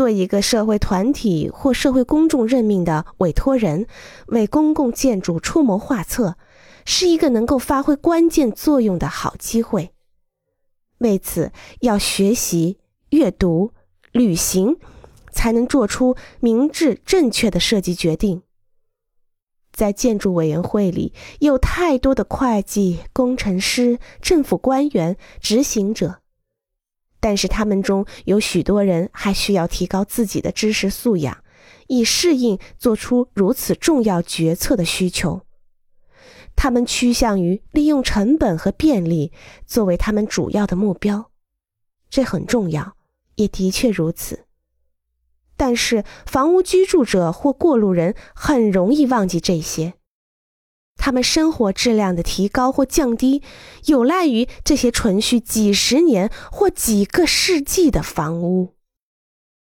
做一个社会团体或社会公众任命的委托人，为公共建筑出谋划策，是一个能够发挥关键作用的好机会。为此，要学习、阅读、旅行，才能做出明智正确的设计决定。在建筑委员会里，有太多的会计、工程师、政府官员、执行者。但是他们中有许多人还需要提高自己的知识素养，以适应做出如此重要决策的需求。他们趋向于利用成本和便利作为他们主要的目标，这很重要，也的确如此。但是房屋居住者或过路人很容易忘记这些。他们生活质量的提高或降低，有赖于这些存续几十年或几个世纪的房屋。